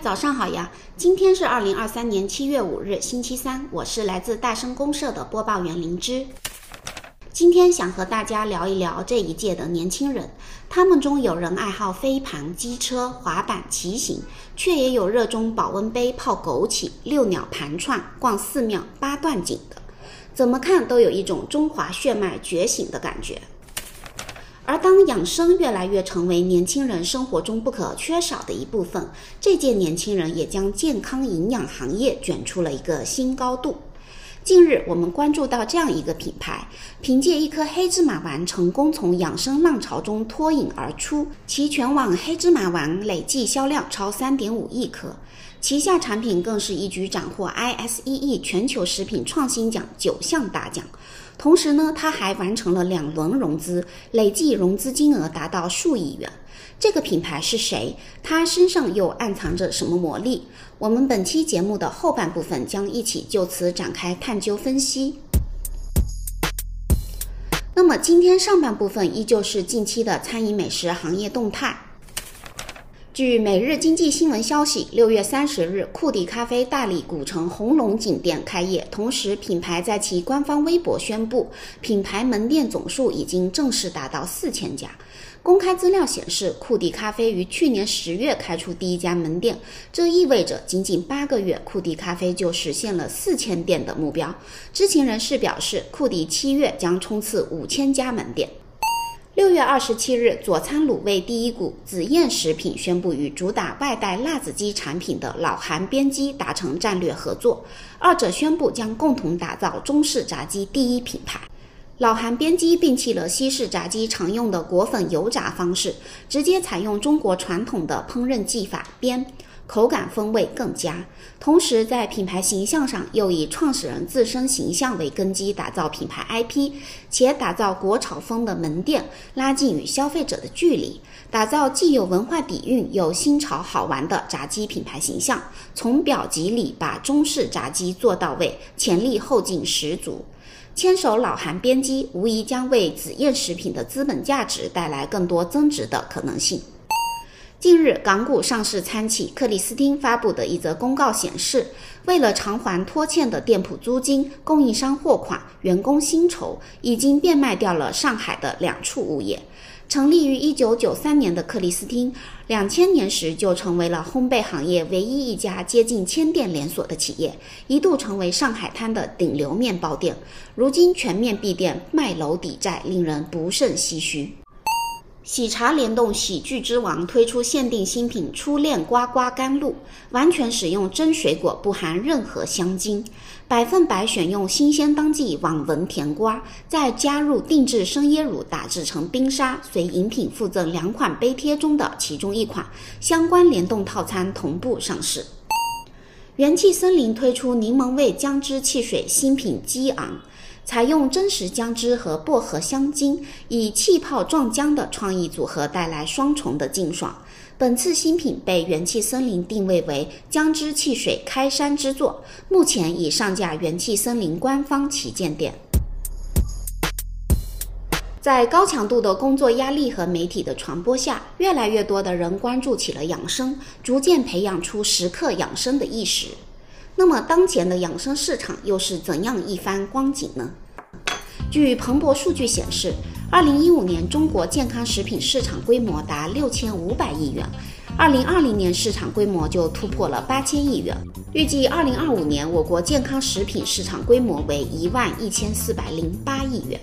早上好呀！今天是二零二三年七月五日，星期三。我是来自大生公社的播报员灵芝。今天想和大家聊一聊这一届的年轻人，他们中有人爱好飞盘、机车、滑板、骑行，却也有热衷保温杯、泡枸杞、遛鸟、盘串、逛寺庙、八段锦的。怎么看都有一种中华血脉觉醒的感觉。而当养生越来越成为年轻人生活中不可缺少的一部分，这届年轻人也将健康营养行业卷出了一个新高度。近日，我们关注到这样一个品牌，凭借一颗黑芝麻丸成功从养生浪潮中脱颖而出，其全网黑芝麻丸累计销量超三点五亿颗，旗下产品更是一举斩获 ISEE 全球食品创新奖九项大奖。同时呢，他还完成了两轮融资，累计融资金额达到数亿元。这个品牌是谁？他身上又暗藏着什么魔力？我们本期节目的后半部分将一起就此展开探究分析。那么今天上半部分依旧是近期的餐饮美食行业动态。据每日经济新闻消息，六月三十日，库迪咖啡大理古城红龙井店开业，同时品牌在其官方微博宣布，品牌门店总数已经正式达到四千家。公开资料显示，库迪咖啡于去年十月开出第一家门店，这意味着仅仅八个月，库迪咖啡就实现了四千店的目标。知情人士表示，库迪七月将冲刺五千家门店。六月二十七日，佐餐卤味第一股紫燕食品宣布与主打外带辣子鸡产品的老韩边鸡达成战略合作，二者宣布将共同打造中式炸鸡第一品牌。老韩边鸡摒弃了西式炸鸡常用的裹粉油炸方式，直接采用中国传统的烹饪技法煸。口感风味更佳，同时在品牌形象上又以创始人自身形象为根基打造品牌 IP，且打造国潮风的门店，拉近与消费者的距离，打造既有文化底蕴又新潮好玩的炸鸡品牌形象，从表及里把中式炸鸡做到位，潜力后劲十足。牵手老韩边鸡，无疑将为紫燕食品的资本价值带来更多增值的可能性。近日，港股上市参企克里斯汀发布的一则公告显示，为了偿还拖欠的店铺租金、供应商货款、员工薪酬，已经变卖掉了上海的两处物业。成立于一九九三年的克里斯汀，两千年时就成为了烘焙行业唯一一家接近千店连锁的企业，一度成为上海滩的顶流面包店。如今全面闭店，卖楼抵债，令人不胜唏嘘。喜茶联动喜剧之王推出限定新品初恋呱呱甘露，完全使用真水果，不含任何香精，百分百选用新鲜当季网纹甜瓜，再加入定制生椰乳打制成冰沙，随饮品附赠两款杯贴中的其中一款，相关联动套餐同步上市。元气森林推出柠檬味姜汁汽水新品激昂。采用真实姜汁和薄荷香精，以气泡撞姜的创意组合带来双重的劲爽。本次新品被元气森林定位为姜汁汽水开山之作，目前已上架元气森林官方旗舰店。在高强度的工作压力和媒体的传播下，越来越多的人关注起了养生，逐渐培养出时刻养生的意识。那么，当前的养生市场又是怎样一番光景呢？据彭博数据显示，二零一五年中国健康食品市场规模达六千五百亿元，二零二零年市场规模就突破了八千亿元。预计二零二五年我国健康食品市场规模为一万一千四百零八亿元。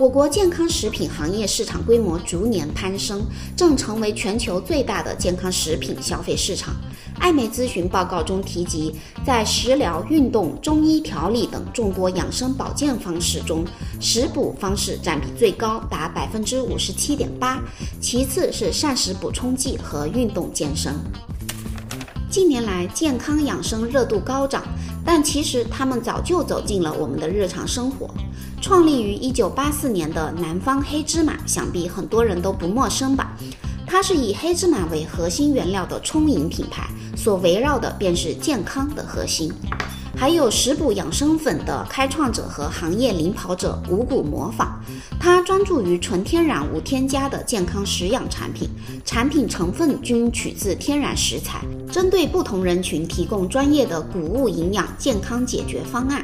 我国健康食品行业市场规模逐年攀升，正成为全球最大的健康食品消费市场。艾媒咨询报告中提及，在食疗、运动、中医调理等众多养生保健方式中，食补方式占比最高，达百分之五十七点八，其次是膳食补充剂和运动健身。近年来，健康养生热度高涨，但其实他们早就走进了我们的日常生活。创立于一九八四年的南方黑芝麻，想必很多人都不陌生吧？它是以黑芝麻为核心原料的冲饮品牌，所围绕的便是健康的核心。还有食补养生粉的开创者和行业领跑者五谷磨坊。它专注于纯天然无添加的健康食养产品，产品成分均取自天然食材，针对不同人群提供专业的谷物营养健康解决方案。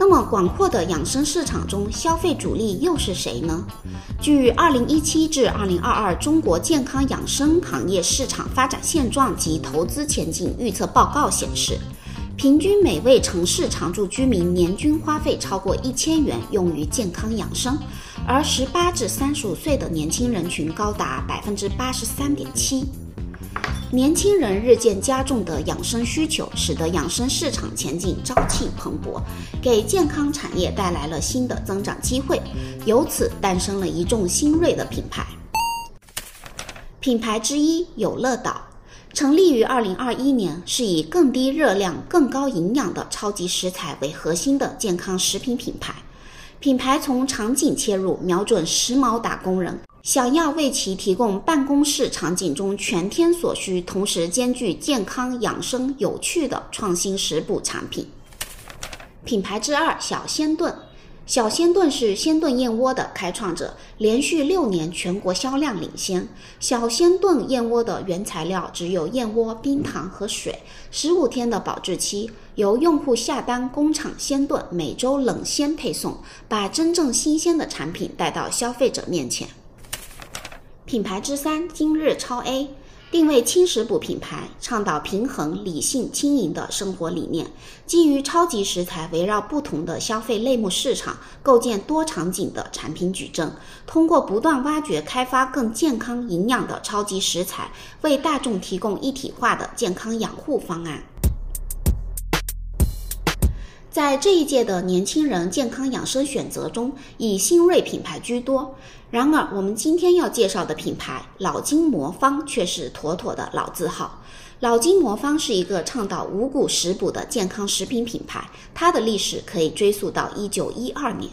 那么广阔的养生市场中，消费主力又是谁呢？据二零一七至二零二二中国健康养生行业市场发展现状及投资前景预测报告显示，平均每位城市常住居民年均花费超过一千元用于健康养生，而十八至三十五岁的年轻人群高达百分之八十三点七。年轻人日渐加重的养生需求，使得养生市场前景朝气蓬勃，给健康产业带来了新的增长机会，由此诞生了一众新锐的品牌。品牌之一有乐岛，成立于二零二一年，是以更低热量、更高营养的超级食材为核心的健康食品品牌。品牌从场景切入，瞄准时髦打工人。想要为其提供办公室场景中全天所需，同时兼具健康、养生、有趣的创新食补产品。品牌之二小鲜炖，小鲜炖是鲜炖燕窝的开创者，连续六年全国销量领先。小鲜炖燕窝的原材料只有燕窝、冰糖和水，十五天的保质期，由用户下单工厂鲜炖，每周冷鲜配送，把真正新鲜的产品带到消费者面前。品牌之三，今日超 A，定位轻食补品牌，倡导平衡、理性、轻盈的生活理念。基于超级食材，围绕不同的消费类目市场，构建多场景的产品矩阵。通过不断挖掘、开发更健康、营养的超级食材，为大众提供一体化的健康养护方案。在这一届的年轻人健康养生选择中，以新锐品牌居多。然而，我们今天要介绍的品牌老金魔方却是妥妥的老字号。老金魔方是一个倡导五谷食补的健康食品品牌，它的历史可以追溯到一九一二年。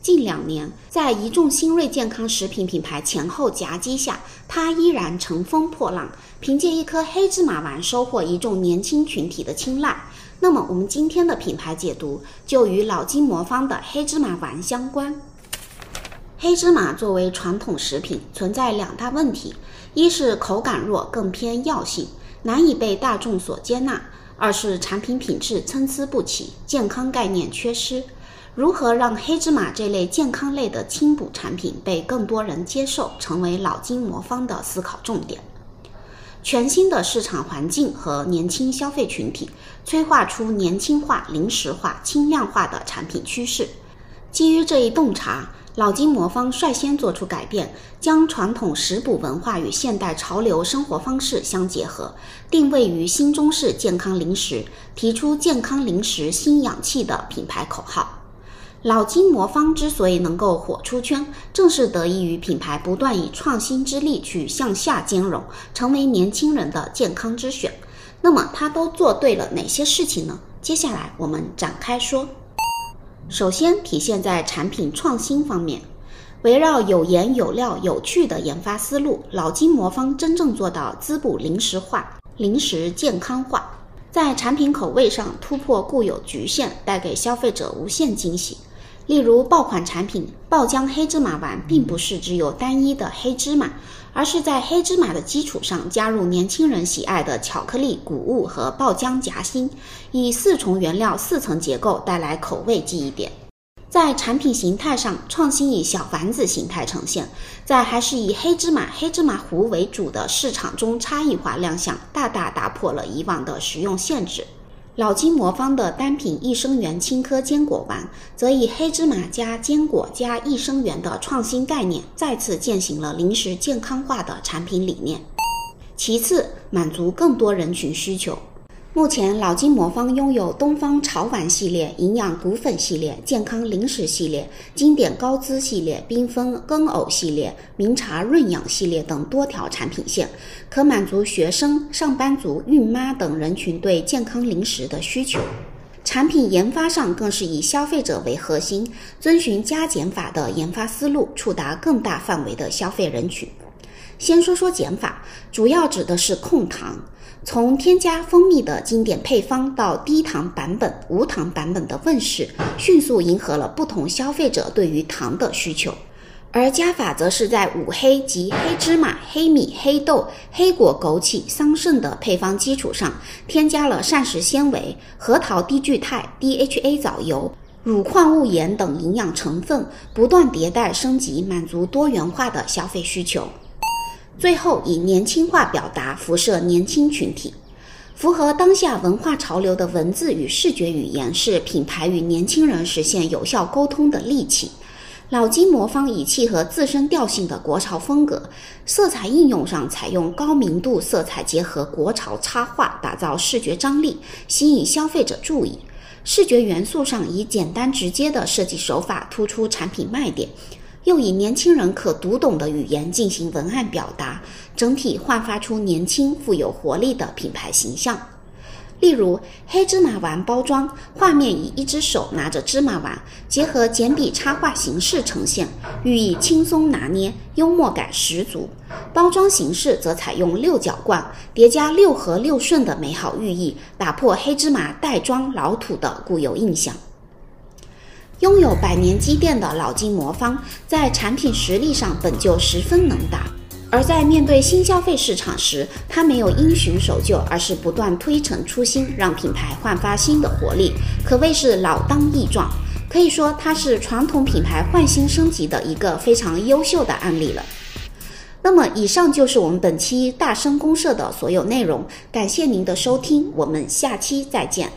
近两年，在一众新锐健康食品品牌前后夹击下，它依然乘风破浪，凭借一颗黑芝麻丸收获一众年轻群体的青睐。那么，我们今天的品牌解读就与老金魔方的黑芝麻丸相关。黑芝麻作为传统食品，存在两大问题：一是口感弱，更偏药性，难以被大众所接纳；二是产品品质参差不齐，健康概念缺失。如何让黑芝麻这类健康类的轻补产品被更多人接受，成为老金魔方的思考重点。全新的市场环境和年轻消费群体，催化出年轻化、零食化、轻量化的产品趋势。基于这一洞察，老金魔方率先做出改变，将传统食补文化与现代潮流生活方式相结合，定位于新中式健康零食，提出“健康零食新氧气”的品牌口号。老金魔方之所以能够火出圈，正是得益于品牌不断以创新之力去向下兼容，成为年轻人的健康之选。那么，它都做对了哪些事情呢？接下来我们展开说。首先，体现在产品创新方面，围绕有颜有料、有趣的研发思路，老金魔方真正做到滋补零食化、零食健康化，在产品口味上突破固有局限，带给消费者无限惊喜。例如爆款产品爆浆黑芝麻丸，并不是只有单一的黑芝麻，而是在黑芝麻的基础上加入年轻人喜爱的巧克力、谷物和爆浆夹心，以四重原料、四层结构带来口味记忆点。在产品形态上创新，以小丸子形态呈现，在还是以黑芝麻、黑芝麻糊为主的市场中差异化亮相，大大打破了以往的食用限制。老金魔方的单品益生元青稞坚果丸，则以黑芝麻加坚果加益生元的创新概念，再次践行了零食健康化的产品理念。其次，满足更多人群需求。目前，老金魔方拥有东方潮玩系列、营养谷粉系列、健康零食系列、经典高滋系列、缤纷羹藕系列、茗茶润养系列等多条产品线，可满足学生、上班族、孕妈等人群对健康零食的需求。产品研发上更是以消费者为核心，遵循加减法的研发思路，触达更大范围的消费人群。先说说减法，主要指的是控糖。从添加蜂蜜的经典配方到低糖版本、无糖版本的问世，迅速迎合了不同消费者对于糖的需求。而加法则是在五黑及黑芝麻、黑米、黑豆、黑果、枸杞、桑葚的配方基础上，添加了膳食纤维、核桃低聚肽、DHA 藻油、乳矿物盐等营养成分，不断迭代升级，满足多元化的消费需求。最后，以年轻化表达辐射年轻群体，符合当下文化潮流的文字与视觉语言，是品牌与年轻人实现有效沟通的利器。老金魔方以契合自身调性的国潮风格，色彩应用上采用高明度色彩结合国潮插画，打造视觉张力，吸引消费者注意。视觉元素上以简单直接的设计手法突出产品卖点，又以年轻人可读懂的语言进行文案表达，整体焕发出年轻富有活力的品牌形象。例如黑芝麻丸包装，画面以一只手拿着芝麻丸，结合简笔插画形式呈现，寓意轻松拿捏，幽默感十足。包装形式则采用六角罐，叠加六合六顺的美好寓意，打破黑芝麻袋装老土的固有印象。拥有百年积淀的老金魔方，在产品实力上本就十分能打。而在面对新消费市场时，它没有因循守旧，而是不断推陈出新，让品牌焕发新的活力，可谓是老当益壮。可以说，它是传统品牌换新升级的一个非常优秀的案例了。那么，以上就是我们本期大声公社的所有内容，感谢您的收听，我们下期再见。